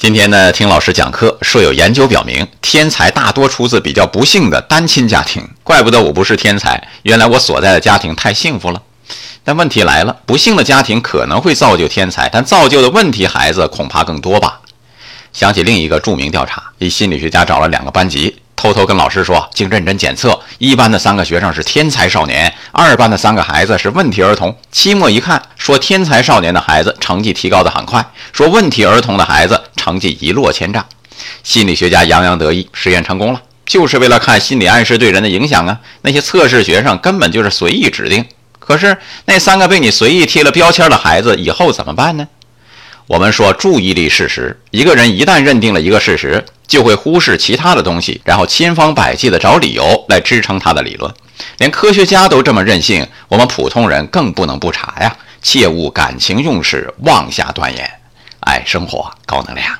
今天呢，听老师讲课说有研究表明，天才大多出自比较不幸的单亲家庭。怪不得我不是天才，原来我所在的家庭太幸福了。但问题来了，不幸的家庭可能会造就天才，但造就的问题孩子恐怕更多吧。想起另一个著名调查，一心理学家找了两个班级。偷偷跟老师说，经认真检测，一班的三个学生是天才少年，二班的三个孩子是问题儿童。期末一看，说天才少年的孩子成绩提高的很快，说问题儿童的孩子成绩一落千丈。心理学家洋洋得意，实验成功了，就是为了看心理暗示对人的影响啊。那些测试学生根本就是随意指定，可是那三个被你随意贴了标签的孩子，以后怎么办呢？我们说注意力事实，一个人一旦认定了一个事实，就会忽视其他的东西，然后千方百计地找理由来支撑他的理论。连科学家都这么任性，我们普通人更不能不查呀！切勿感情用事，妄下断言。爱生活，高能量。